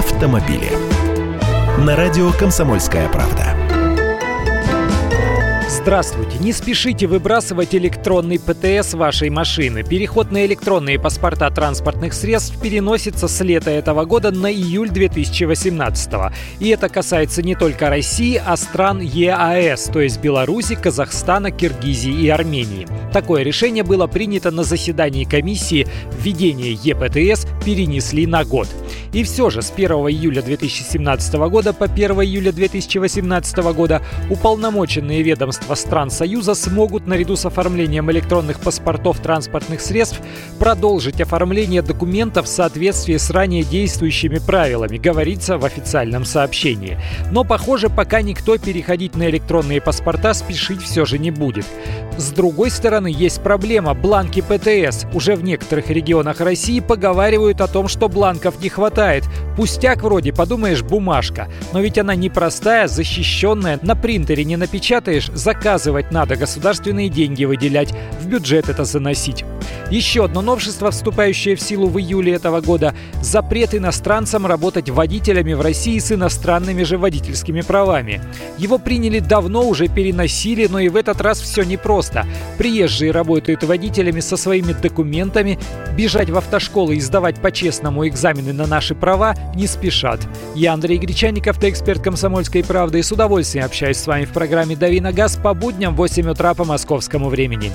автомобили. На радио «Комсомольская правда». Здравствуйте! Не спешите выбрасывать электронный ПТС вашей машины. Переход на электронные паспорта транспортных средств переносится с лета этого года на июль 2018. И это касается не только России, а стран ЕАЭС, то есть Беларуси, Казахстана, Киргизии и Армении. Такое решение было принято на заседании комиссии введение ЕПТС перенесли на год. И все же с 1 июля 2017 года по 1 июля 2018 года уполномоченные ведомства стран Союза смогут наряду с оформлением электронных паспортов транспортных средств продолжить оформление документов в соответствии с ранее действующими правилами, говорится в официальном сообщении. Но, похоже, пока никто переходить на электронные паспорта спешить все же не будет. С другой стороны, есть проблема. Бланки ПТС. Уже в некоторых регионах России поговаривают о том, что бланков не хватает. Пустяк вроде, подумаешь, бумажка. Но ведь она непростая, защищенная. На принтере не напечатаешь, заказывать надо, государственные деньги выделять, в бюджет это заносить. Еще одно новшество, вступающее в силу в июле этого года – запрет иностранцам работать водителями в России с иностранными же водительскими правами. Его приняли давно, уже переносили, но и в этот раз все непросто. Приезжие работают водителями со своими документами, бежать в автошколы и сдавать по-честному экзамены на наши права не спешат. Я Андрей Гречанников, ты эксперт «Комсомольской правды» и с удовольствием общаюсь с вами в программе «Дави на газ» по будням в 8 утра по московскому времени.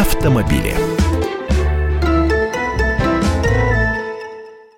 Автомобили.